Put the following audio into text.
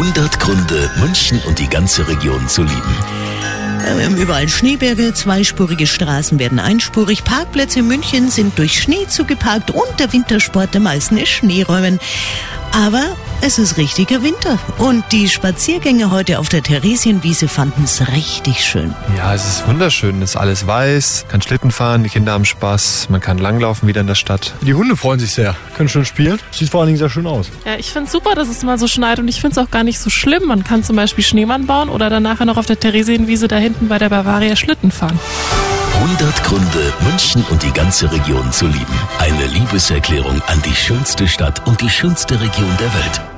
100 Gründe, München und die ganze Region zu lieben. Haben überall Schneeberge, zweispurige Straßen werden einspurig, Parkplätze in München sind durch Schnee zugeparkt und der Wintersport der meisten ist Schneeräumen. Aber es ist richtiger Winter und die Spaziergänge heute auf der Theresienwiese fanden es richtig schön. Ja, es ist wunderschön. Es ist alles weiß, kann Schlitten fahren, die Kinder haben Spaß, man kann langlaufen wieder in der Stadt. Die Hunde freuen sich sehr, können schön spielen. Sieht vor allen Dingen sehr schön aus. Ja, ich finde es super, dass es mal so schneit und ich finde es auch gar nicht so schlimm. Man kann zum Beispiel Schneemann bauen oder dann nachher noch auf der Theresienwiese da hinten bei der Bavaria Schlitten fahren. 100 Gründe, München und die ganze Region zu lieben. Eine Liebeserklärung an die schönste Stadt und die schönste Region der Welt.